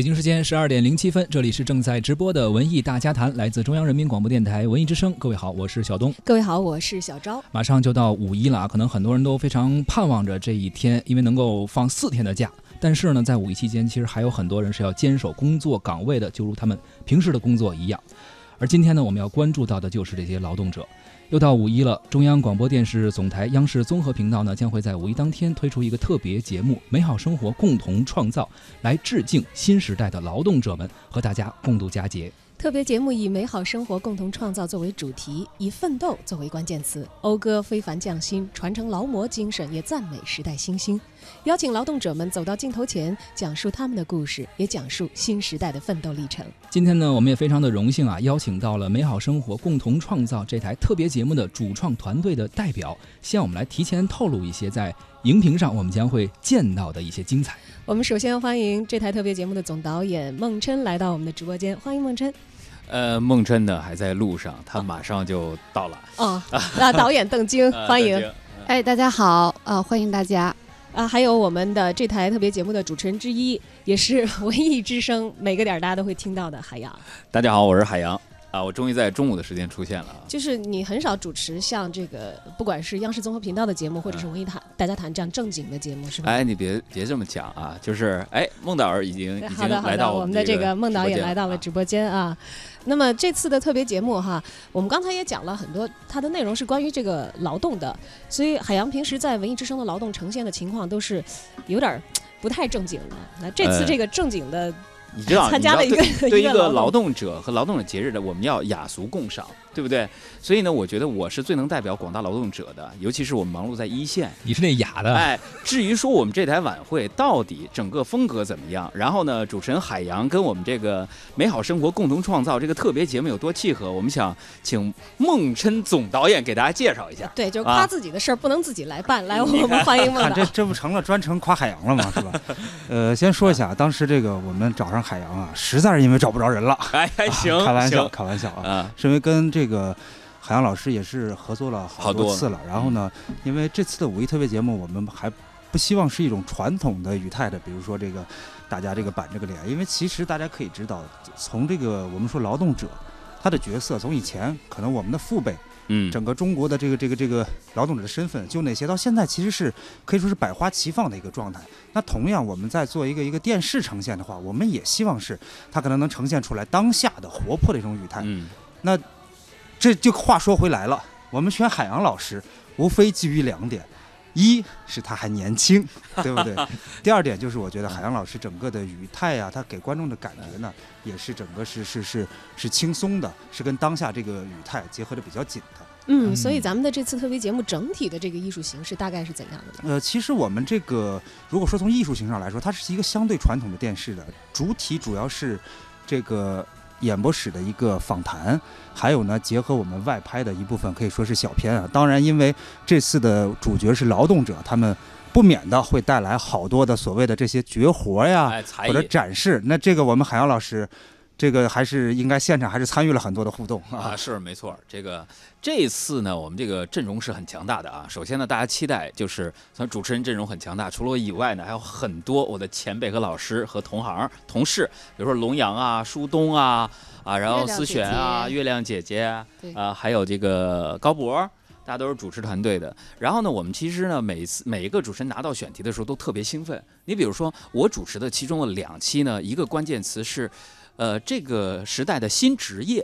北京时间十二点零七分，这里是正在直播的文艺大家谈，来自中央人民广播电台文艺之声。各位好，我是小东。各位好，我是小昭。马上就到五一了啊，可能很多人都非常盼望着这一天，因为能够放四天的假。但是呢，在五一期间，其实还有很多人是要坚守工作岗位的，就如他们平时的工作一样。而今天呢，我们要关注到的就是这些劳动者。又到五一了，中央广播电视总台央视综合频道呢，将会在五一当天推出一个特别节目《美好生活，共同创造》，来致敬新时代的劳动者们，和大家共度佳节。特别节目以“美好生活，共同创造”作为主题，以奋斗作为关键词，讴歌非凡匠心，传承劳模精神，也赞美时代新星。邀请劳动者们走到镜头前，讲述他们的故事，也讲述新时代的奋斗历程。今天呢，我们也非常的荣幸啊，邀请到了《美好生活，共同创造》这台特别节目的主创团队的代表，向我们来提前透露一些在荧屏上我们将会见到的一些精彩。我们首先欢迎这台特别节目的总导演孟琛来到我们的直播间，欢迎孟琛。呃，孟琛呢还在路上，他马上就到了。哦，那 导演邓晶，欢迎。哎，大家好，啊，欢迎大家。啊，还有我们的这台特别节目的主持人之一，也是 文艺之声每个点大家都会听到的海洋。大家好，我是海洋。啊，我终于在中午的时间出现了。就是你很少主持像这个，不管是央视综合频道的节目，或者是文艺谈大家谈这样正经的节目，是吧？哎，你别别这么讲啊！就是哎，孟导儿已经已经来到我们的这个孟导也来到了直播间啊。那么这次的特别节目哈，我们刚才也讲了很多，它的内容是关于这个劳动的，所以海洋平时在文艺之声的劳动呈现的情况都是有点不太正经的。那这次这个正经的。你知道，参加了一个对 一个劳动者和劳动者节日的，我们要雅俗共赏。对不对？所以呢，我觉得我是最能代表广大劳动者的，尤其是我们忙碌在一线。你是那雅的。哎，至于说我们这台晚会到底整个风格怎么样，然后呢，主持人海洋跟我们这个美好生活共同创造这个特别节目有多契合，我们想请孟琛总导演给大家介绍一下。对，就是夸自己的事儿不能自己来办，来 我们欢迎孟导。这这不成了专程夸海洋了吗？是吧？呃，先说一下，当时这个我们找上海洋啊，实在是因为找不着人了。哎，行，开玩笑，开玩笑啊，是因为跟这个。海洋老师也是合作了好多次了，然后呢，因为这次的五一特别节目，我们还不希望是一种传统的语态的，比如说这个大家这个板着个脸，因为其实大家可以知道，从这个我们说劳动者他的角色，从以前可能我们的父辈，嗯，整个中国的这个这个这个劳动者的身份就那些，到现在其实是可以说是百花齐放的一个状态。那同样，我们在做一个一个电视呈现的话，我们也希望是它可能能呈现出来当下的活泼的一种语态。嗯，那。这就话说回来了，我们选海洋老师，无非基于两点，一是他还年轻，对不对？第二点就是我觉得海洋老师整个的语态啊，他给观众的感觉呢，也是整个是是是是轻松的，是跟当下这个语态结合的比较紧的。嗯，所以咱们的这次特别节目整体的这个艺术形式大概是怎样的呢？呃，其实我们这个如果说从艺术形上来说，它是一个相对传统的电视的主体，主要是这个。演播室的一个访谈，还有呢，结合我们外拍的一部分，可以说是小片啊。当然，因为这次的主角是劳动者，他们不免的会带来好多的所谓的这些绝活呀，或者展示。那这个我们海洋老师。这个还是应该现场还是参与了很多的互动啊，是没错。这个这次呢，我们这个阵容是很强大的啊。首先呢，大家期待就是咱主持人阵容很强大，除了我以外呢，还有很多我的前辈和老师和同行同事，比如说龙阳啊、舒东啊啊，然后思璇啊、月亮姐姐啊，还有这个高博，大家都是主持团队的。然后呢，我们其实呢，每次每一个主持人拿到选题的时候都特别兴奋。你比如说我主持的其中的两期呢，一个关键词是。呃，这个时代的新职业，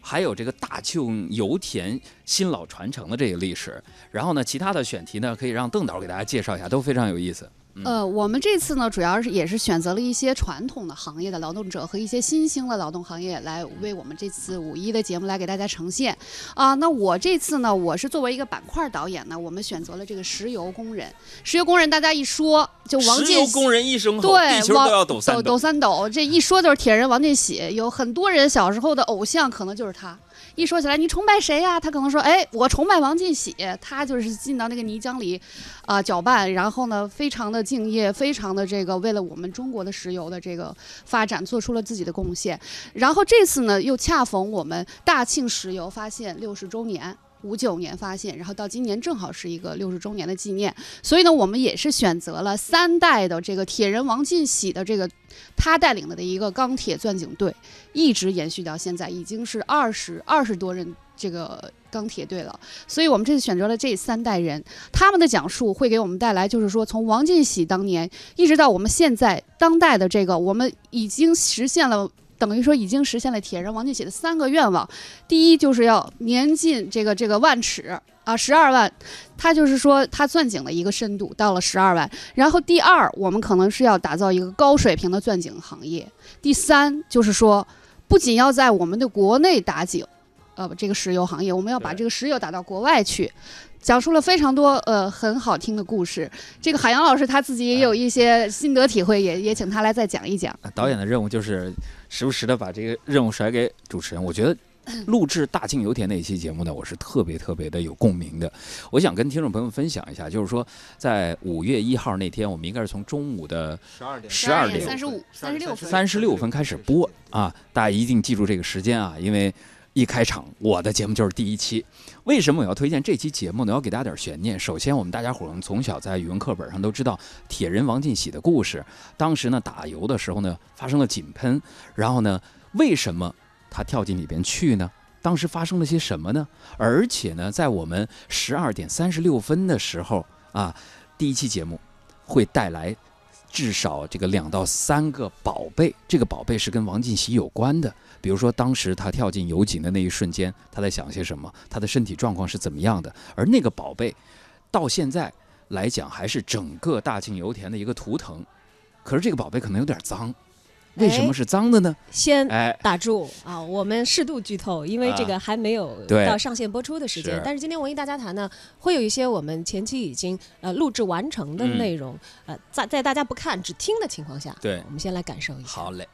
还有这个大庆油田新老传承的这个历史，然后呢，其他的选题呢，可以让邓导给大家介绍一下，都非常有意思。呃，我们这次呢，主要是也是选择了一些传统的行业的劳动者和一些新兴的劳动行业来为我们这次五一的节目来给大家呈现。啊，那我这次呢，我是作为一个板块导演呢，我们选择了这个石油工人。石油工人，大家一说就王进，石油工人一声吼，对，地球都要抖三抖，抖三抖。这一说就是铁人王进喜，有很多人小时候的偶像可能就是他。一说起来，你崇拜谁呀？他可能说：“哎，我崇拜王进喜，他就是进到那个泥浆里，啊，搅拌，然后呢，非常的敬业，非常的这个为了我们中国的石油的这个发展做出了自己的贡献。然后这次呢，又恰逢我们大庆石油发现六十周年。”五九年发现，然后到今年正好是一个六十周年的纪念，所以呢，我们也是选择了三代的这个铁人王进喜的这个他带领的的一个钢铁钻井队，一直延续到现在，已经是二十二十多人这个钢铁队了。所以我们这次选择了这三代人，他们的讲述会给我们带来，就是说从王进喜当年一直到我们现在当代的这个，我们已经实现了。等于说已经实现了铁人王进喜的三个愿望，第一就是要年进这个这个万尺啊，十二万，他就是说他钻井的一个深度到了十二万。然后第二，我们可能是要打造一个高水平的钻井行业。第三，就是说不仅要在我们的国内打井，呃，这个石油行业，我们要把这个石油打到国外去。讲述了非常多呃很好听的故事，这个海洋老师他自己也有一些心得体会，也也请他来再讲一讲。导演的任务就是时不时的把这个任务甩给主持人。我觉得 录制大庆油田那一期节目呢，我是特别特别的有共鸣的。我想跟听众朋友们分享一下，就是说在五月一号那天，我们应该是从中午的十二点十二点三十五、三十六分。三十六分开始播啊，大家一定记住这个时间啊，因为一开场我的节目就是第一期。为什么我要推荐这期节目呢？要给大家点悬念。首先，我们大家伙儿从小在语文课本上都知道铁人王进喜的故事。当时呢，打油的时候呢，发生了井喷，然后呢，为什么他跳进里边去呢？当时发生了些什么呢？而且呢，在我们十二点三十六分的时候啊，第一期节目会带来至少这个两到三个宝贝，这个宝贝是跟王进喜有关的。比如说，当时他跳进油井的那一瞬间，他在想些什么？他的身体状况是怎么样的？而那个宝贝，到现在来讲，还是整个大庆油田的一个图腾。可是这个宝贝可能有点脏，为什么是脏的呢？先哎，打住啊！我们适度剧透，因为这个还没有到上线播出的时间是。但是今天文艺大家谈呢，会有一些我们前期已经呃录制完成的嗯内容，呃，在在大家不看只听的情况下，对我们先来感受一下。好嘞，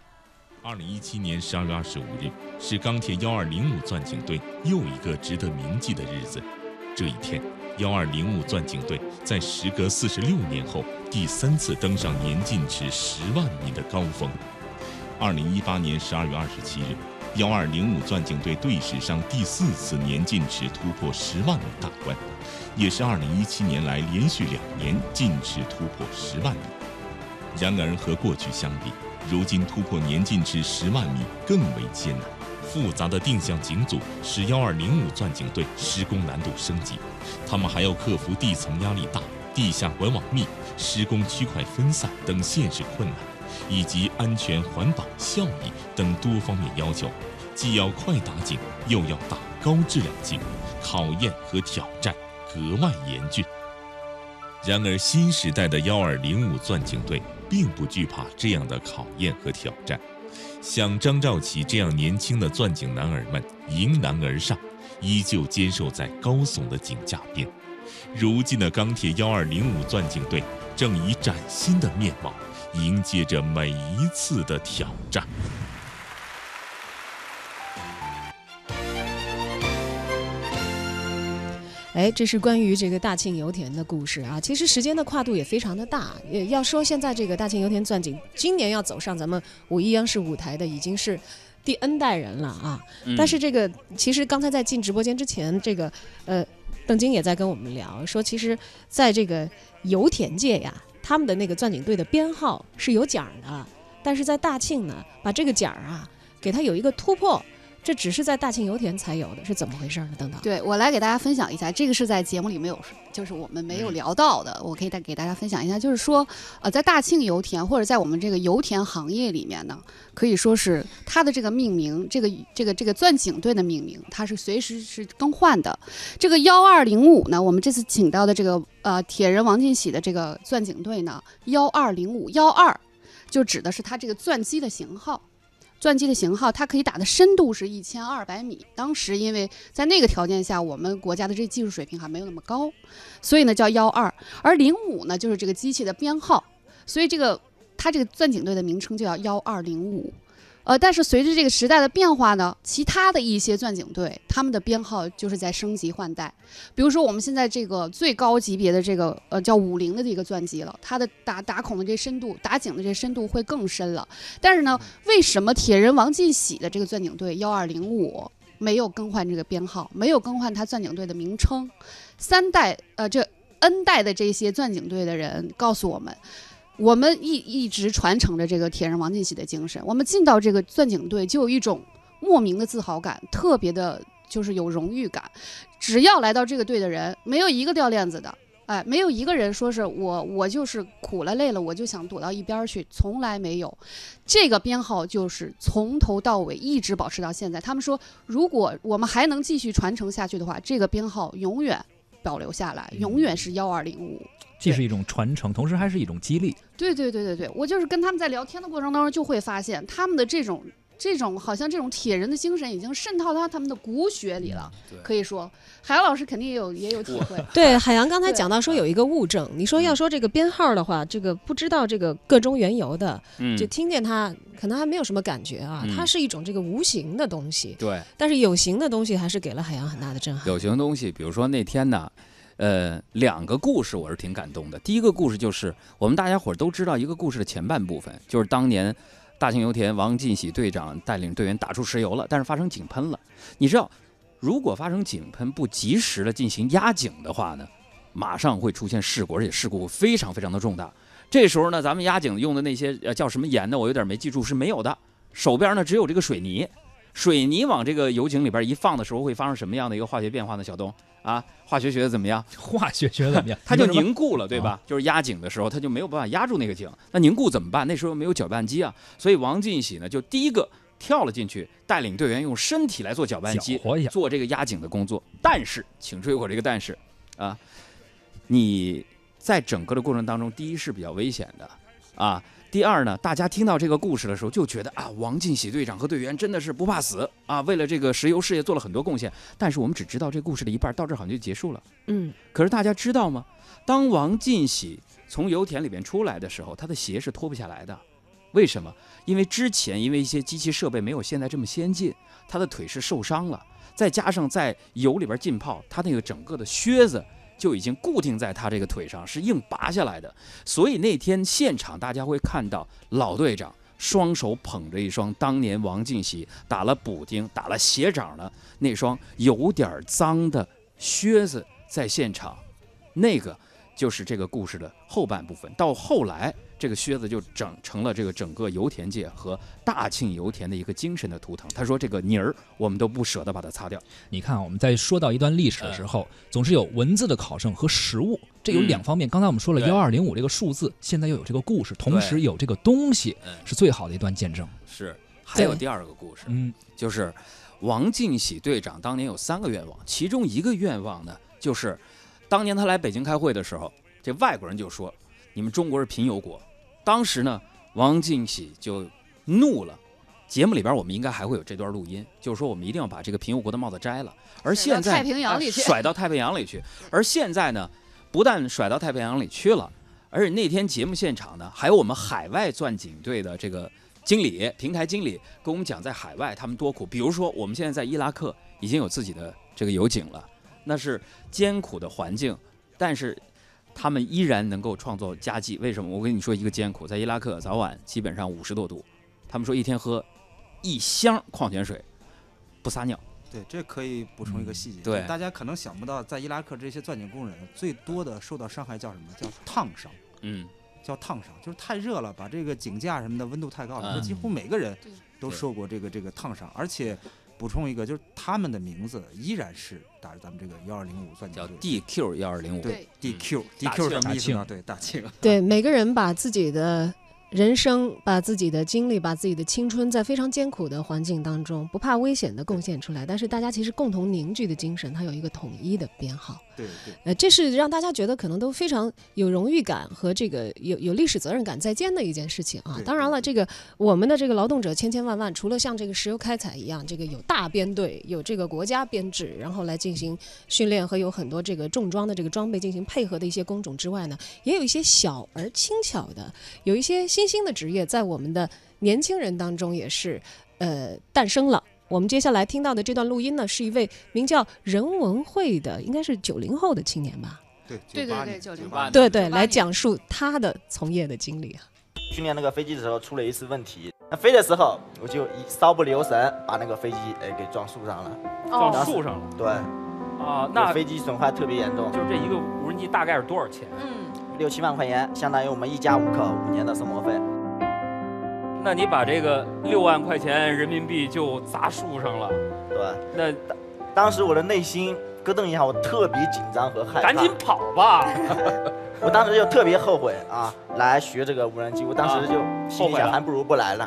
二零一七年十二月二十五日是钢铁幺二零五钻井队又一个值得铭记的日子。这一天，幺二零五钻井队在时隔四十六年后第三次登上年近尺十万米的高峰。二零一八年十二月二十七日，幺二零五钻井队队史上第四次年进尺突破十万米大关，也是二零一七年来连续两年进尺突破十万米。然而和过去相比，如今突破年进尺十万米更为艰难。复杂的定向井组使幺二零五钻井队施工难度升级，他们还要克服地层压力大、地下管网密、施工区块分散等现实困难，以及安全、环保、效益等多方面要求，既要快打井，又要打高质量井，考验和挑战格外严峻。然而，新时代的幺二零五钻井队并不惧怕这样的考验和挑战。像张兆启这样年轻的钻井男儿们迎难而上，依旧坚守在高耸的井架边。如今的钢铁幺二零五钻井队正以崭新的面貌迎接着每一次的挑战。哎，这是关于这个大庆油田的故事啊。其实时间的跨度也非常的大。也要说现在这个大庆油田钻井，今年要走上咱们五一央视舞台的已经是第 N 代人了啊。嗯但是这个其实刚才在进直播间之前，这个呃，邓晶也在跟我们聊，说其实在这个油田界呀，他们的那个钻井队的编号是有奖的，但是在大庆呢，把这个奖啊给他有一个突破，这只是在大庆油田才有的，是怎么回事呢？等等，对我来给大家分享一下，这个是在节目里没有，就是我们没有聊到的，我可以再给大家分享一下，就是说，呃，在大庆油田或者在我们这个油田行业里面呢，可以说是它的这个命名，这个这个这个钻井队的命名，它是随时是更换的。这个幺二零五呢，我们这次请到的这个呃铁人王进喜的这个钻井队呢，幺二零五幺二，就指的是它这个钻机的型号。钻机的型号，它可以打的深度是一千二百米。当时因为在那个条件下，我们国家的这技术水平还没有那么高，所以呢叫幺二。而零五呢就是这个机器的编号，所以这个它这个钻井队的名称就叫幺二零五。呃，但是随着这个时代的变化呢，其他的一些钻井队，他们的编号就是在升级换代。比如说我们现在这个最高级别的这个呃叫五零的这个钻机了，它的打打孔的这深度，打井的这深度会更深了。但是呢，为什么铁人王进喜的这个钻井队幺二零五没有更换这个编号，没有更换他钻井队的名称。三代呃，这 N 代的这些钻井队的人告诉我们，我们一一直传承着这个铁人王进喜的精神。我们进到这个钻井队，就有一种莫名的自豪感，特别的，就是有荣誉感。只要来到这个队的人，没有一个掉链子的。哎，没有一个人说是我，我就是苦了累了，我就想躲到一边去，从来没有。这个编号就是从头到尾一直保持到现在。他们说，如果我们还能继续传承下去的话，这个编号永远保留下来，永远是幺二零五。既是一种传承，同时还是一种激励。对对对对对，我就是跟他们在聊天的过程当中，就会发现他们的这种。这种好像这种铁人的精神已经渗透到他们的骨血里了，可以说海洋老师肯定也有也有体会。对，海洋刚才讲到说有一个物证，你说要说这个编号的话，这个不知道这个个中缘由的，就听见它可能还没有什么感觉啊，它是一种这个无形的东西。对，但是有形的东西还是给了海洋很大的震撼。有形的东西，比如说那天呢，呃，两个故事我是挺感动的。第一个故事就是我们大家伙都知道一个故事的前半部分，就是当年。大庆油田王进喜队长带领队员打出石油了，但是发生井喷了。你知道，如果发生井喷不及时的进行压井的话呢，马上会出现事故，而且事故非常非常的重大。这时候呢，咱们压井用的那些呃叫什么盐呢？我有点没记住，是没有的。手边呢只有这个水泥，水泥往这个油井里边一放的时候，会发生什么样的一个化学变化呢？小东。啊，化学学的怎么样？化学学的怎么样？它就凝固了，对吧？就是压井的时候，它就没有办法压住那个井。那凝固怎么办？那时候没有搅拌机啊，所以王进喜呢就第一个跳了进去，带领队员用身体来做搅拌机，做这个压井的工作。但是，请注意我这个但是啊，你在整个的过程当中，第一是比较危险的啊。第二呢，大家听到这个故事的时候就觉得啊，王进喜队长和队员真的是不怕死啊，为了这个石油事业做了很多贡献。但是我们只知道这故事的一半，到这好像就结束了。嗯。可是大家知道吗？当王进喜从油田里面出来的时候，他的鞋是脱不下来的。为什么？因为之前因为一些机器设备没有现在这么先进，他的腿是受伤了，再加上在油里边浸泡，他那个整个的靴子。就已经固定在他这个腿上，是硬拔下来的。所以那天现场大家会看到老队长双手捧着一双当年王进喜打了补丁、打了鞋掌的那双有点脏的靴子在现场，那个就是这个故事的后半部分。到后来。这个靴子就整成了这个整个油田界和大庆油田的一个精神的图腾。他说：“这个泥儿，我们都不舍得把它擦掉。”你看，我们在说到一段历史的时候，总是有文字的考证和实物，这有两方面。刚才我们说了幺二零五这个数字，现在又有这个故事，同时有这个东西，是最好的一段见证。是，还有第二个故事，嗯，就是王进喜队长当年有三个愿望，其中一个愿望呢，就是当年他来北京开会的时候，这外国人就说：“你们中国是贫油国。”当时呢，王进喜就怒了。节目里边我们应该还会有这段录音，就是说我们一定要把这个平油国的帽子摘了。而现在太平洋里去，甩到太平洋里去。而现在呢，不但甩到太平洋里去了，而且那天节目现场呢，还有我们海外钻井队的这个经理、平台经理跟我们讲，在海外他们多苦。比如说，我们现在在伊拉克已经有自己的这个油井了，那是艰苦的环境，但是。他们依然能够创造佳绩，为什么？我跟你说一个艰苦，在伊拉克早晚基本上五十多度，他们说一天喝一箱矿泉水，不撒尿。对，这可以补充一个细节。对，大家可能想不到，在伊拉克这些钻井工人最多的受到伤害叫什么？叫烫伤。嗯，叫烫伤，就是太热了，把这个井架什么的温度太高了，这几乎每个人都受过这个这个烫伤，而且。补充一个，就是他们的名字依然是打着咱们这个幺二零五钻井叫 DQ 幺二零五，对 DQ，DQ 什么意思呢？对大庆，对每个人把自己的。人生把自己的精力、把自己的青春，在非常艰苦的环境当中，不怕危险的贡献出来。但是大家其实共同凝聚的精神，它有一个统一的编号。对对。呃，这是让大家觉得可能都非常有荣誉感和这个有有历史责任感在肩的一件事情啊。当然了，这个我们的这个劳动者千千万万，除了像这个石油开采一样，这个有大编队，有这个国家编制，然后来进行训练和有很多这个重装的这个装备进行配合的一些工种之外呢，也有一些小而轻巧的，有一些。新兴的职业在我们的年轻人当中也是，呃，诞生了。我们接下来听到的这段录音呢，是一位名叫任文慧的，应该是九零后的青年吧？对，对对对，九零后，对对，来讲述他的从业的经历啊。训练那个飞机的时候出了一次问题，那飞的时候，我就一稍不留神，把那个飞机哎给撞树上了。撞哦，树上了对，啊！那飞机损坏特别严重，就是这一个无人机大概是多少钱？嗯，六七万块钱，相当于我们一家五口五年的生活费。那你把这个六万块钱人民币就砸树上了，对，那当时我的内心咯噔一下，我特别紧张和害怕。赶紧跑吧！我当时就特别后悔啊，来学这个无人机，我当时就心想，还不如不来了。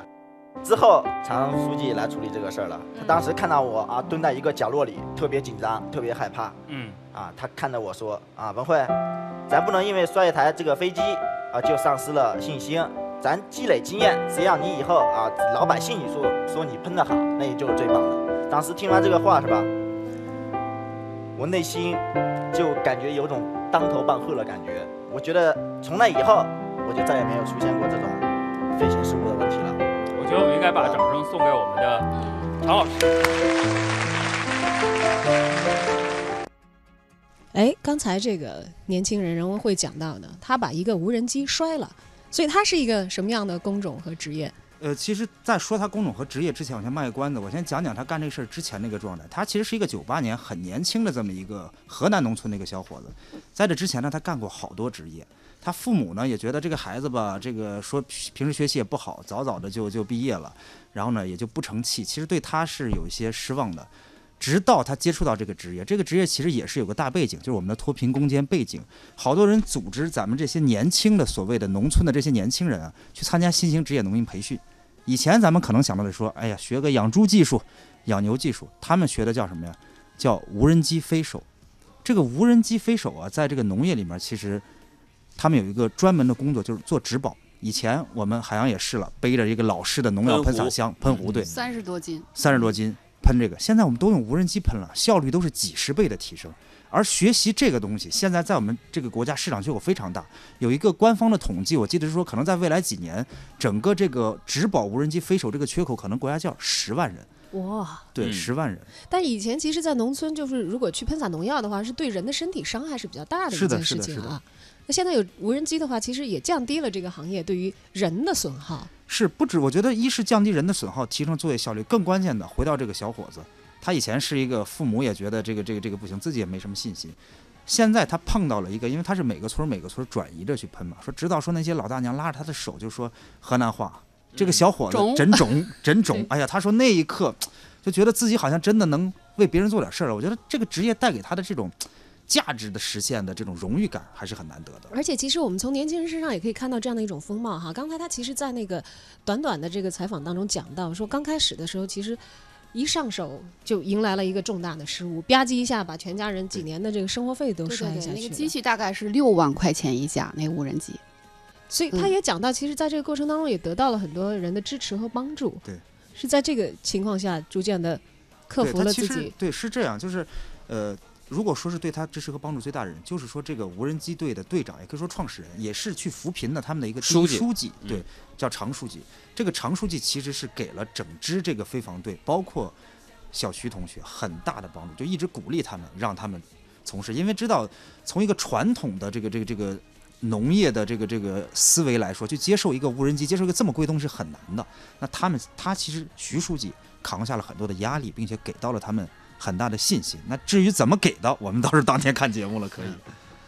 之后，常书记来处理这个事儿了。他当时看到我啊，蹲在一个角落里，特别紧张，特别害怕嗯，啊。他看着我说啊，文慧，咱不能因为摔一台这个飞机啊，就丧失了信心。咱积累经验，只要你以后啊，老百姓你说说你喷的好，那你就是最棒的。当时听完这个话是吧？我内心就感觉有种当头棒喝的感觉。我觉得从那以后，我就再也没有出现过这种飞行事故的问题了。我觉得我们应该把掌声送给我们的常老师。哎，刚才这个年轻人人文会讲到的，他把一个无人机摔了，所以他是一个什么样的工种和职业？呃，其实，在说他工种和职业之前，我先卖个关子，我先讲讲他干这事儿之前那个状态。他其实是一个九八年很年轻的这么一个河南农村的一个小伙子，在这之前呢，他干过好多职业。他父母呢也觉得这个孩子吧，这个说平时学习也不好，早早的就就毕业了，然后呢也就不成器。其实对他是有一些失望的。直到他接触到这个职业，这个职业其实也是有个大背景，就是我们的脱贫攻坚背景。好多人组织咱们这些年轻的所谓的农村的这些年轻人啊，去参加新型职业农民培训。以前咱们可能想到的说，哎呀，学个养猪技术、养牛技术，他们学的叫什么呀？叫无人机飞手。这个无人机飞手啊，在这个农业里面，其实他们有一个专门的工作，就是做植保。以前我们海洋也试了，背着一个老式的农药喷洒箱、喷壶，对，三十多斤，三十多斤喷这个，现在我们都用无人机喷了，效率都是几十倍的提升。而学习这个东西，现在在我们这个国家市场缺口非常大。有一个官方的统计，我记得是说，可能在未来几年，整个这个植保无人机飞手这个缺口，可能国家叫十万人，哇！对，嗯十万人。但以前其实，在农村，就是如果去喷洒农药的话，是对人的身体伤害是比较大的一是的件是的是的事情啊。那现在有无人机的话，其实也降低了这个行业对于人的损耗。是不止，我觉得一是降低人的损耗，提升作业效率，更关键的，回到这个小伙子，他以前是一个父母也觉得这个这个这个不行，自己也没什么信心。现在他碰到了一个，因为他是每个村儿每个村儿转移着去喷嘛，说直到说那些老大娘拉着他的手就说河南话，这个小伙子种真肿 真种对，哎呀，他说那一刻就觉得自己好像真的能为别人做点事儿了。我觉得这个职业带给他的这种价值的实现的这种荣誉感还是很难得的。而且，其实我们从年轻人身上也可以看到这样的一种风貌哈。刚才他其实，在那个短短的这个采访当中讲到，说刚开始的时候，其实一上手就迎来了一个重大的失误，吧唧一下把全家人几年的这个生活费都摔下去了。那个机器大概是六万块钱一架，那个无人机。所以他嗯也讲到，其实在这个过程当中也得到了很多人的支持和帮助。对，是在这个情况下逐渐的克服了自己。实对是这样，就是呃，如果说是对他支持和帮助最大的人，就是说这个无人机队的队长，也可以说创始人，也是去扶贫的他们的一个书记书记，嗯对，叫常书记。这个常书记其实是给了整支这个飞防队，包括小徐同学很大的帮助，就一直鼓励他们，让他们从事，因为知道从一个传统的这个这个这个。农业的这个这个思维来说，去接受一个无人机，接受一个这么贵的东西是很难的。那他们，他其实徐书记扛下了很多的压力，并且给到了他们很大的信心。那至于怎么给的，我们倒是当天看节目了，可以。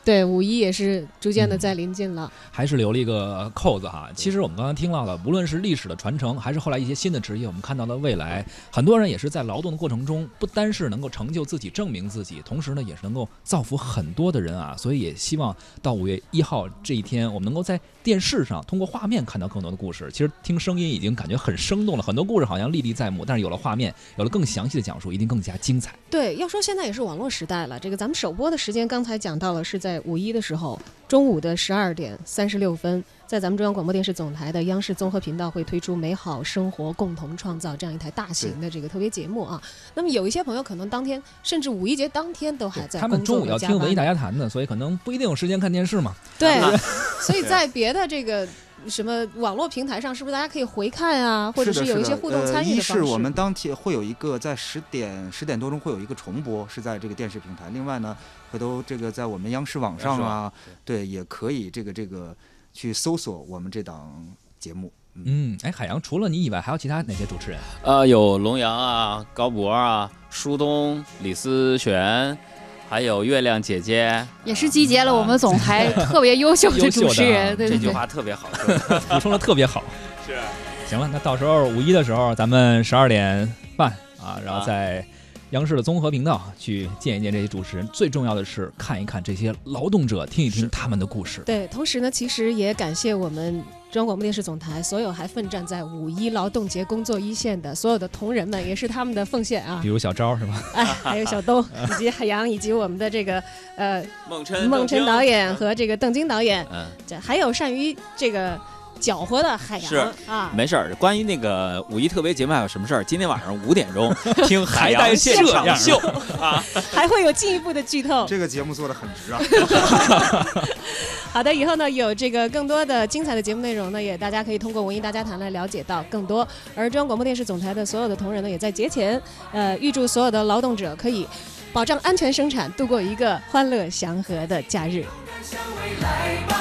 对，五一也是逐渐的嗯在临近了。还是留了一个扣子哈。其实我们刚刚听到了，无论是历史的传承，还是后来一些新的职业，我们看到了未来，很多人也是在劳动的过程中，不单是能够成就自己、证明自己，同时呢，也是能够造福很多的人啊。所以也希望到五月一号这一天，我们能够在电视上通过画面看到更多的故事。其实听声音已经感觉很生动了，很多故事好像历历在目，但是有了画面，有了更详细的讲述，一定更加精彩。对，要说现在也是网络时代了。这个咱们首播的时间刚才讲到了，是在五一的时候，中午的十二点三十六分，在咱们中央广播电视总台的央视综合频道会推出《美好生活共同创造》这样一台大型的这个特别节目啊。那么有一些朋友可能当天甚至五一节当天都还在他们中午要听文艺大家谈的，所以可能不一定有时间看电视嘛。对，所以在别的这个什么网络平台上，是不是大家可以回看啊，或者是有一些互动参与呃、一的方式？是我们当天会有一个在十点十点多钟会有一个重播，是在这个电视平台。另外呢，回头这个在我们央视网上啊，对，也可以这个这个去搜索我们这档节目。嗯，哎，海洋除了你以外，还有其他哪些主持人？呃，有龙阳啊、高博啊、舒东、李思璇，还有月亮姐姐，也是集结了我们总台特别优秀的 主持人，啊对对对。这句话特别好。补充的特别好。是，行了，那到时候五一的时候，咱们十二点半啊，然后啊在央视的综合频道去见一见这些主持人。最重要的是看一看这些劳动者，听一听他们的故事。对，同时呢，其实也感谢我们中央广播电视总台所有还奋战在五一劳动节工作一线的所有的同仁们，也是他们的奉献啊比。如小昭是吧？哎，还有小东以及海洋，以及我们的这个呃孟琛，孟琛导演嗯和这个邓晶导演，嗯，这还有善于这个搅和的海是洋啊。没事儿。关于那个五一特别节目还有什么事儿？今天晚上五点钟 听海带洋现场秀啊。还会有进一步的剧透。这个节目做的很值啊。好的，以后呢有这个更多的精彩的节目内容呢，也大家可以通过文艺大家谈来了解到更多。而中央广播电视总台的所有的同仁呢，也在节前，呃，预祝所有的劳动者可以保障安全生产，度过一个欢乐祥和的假日。向未来报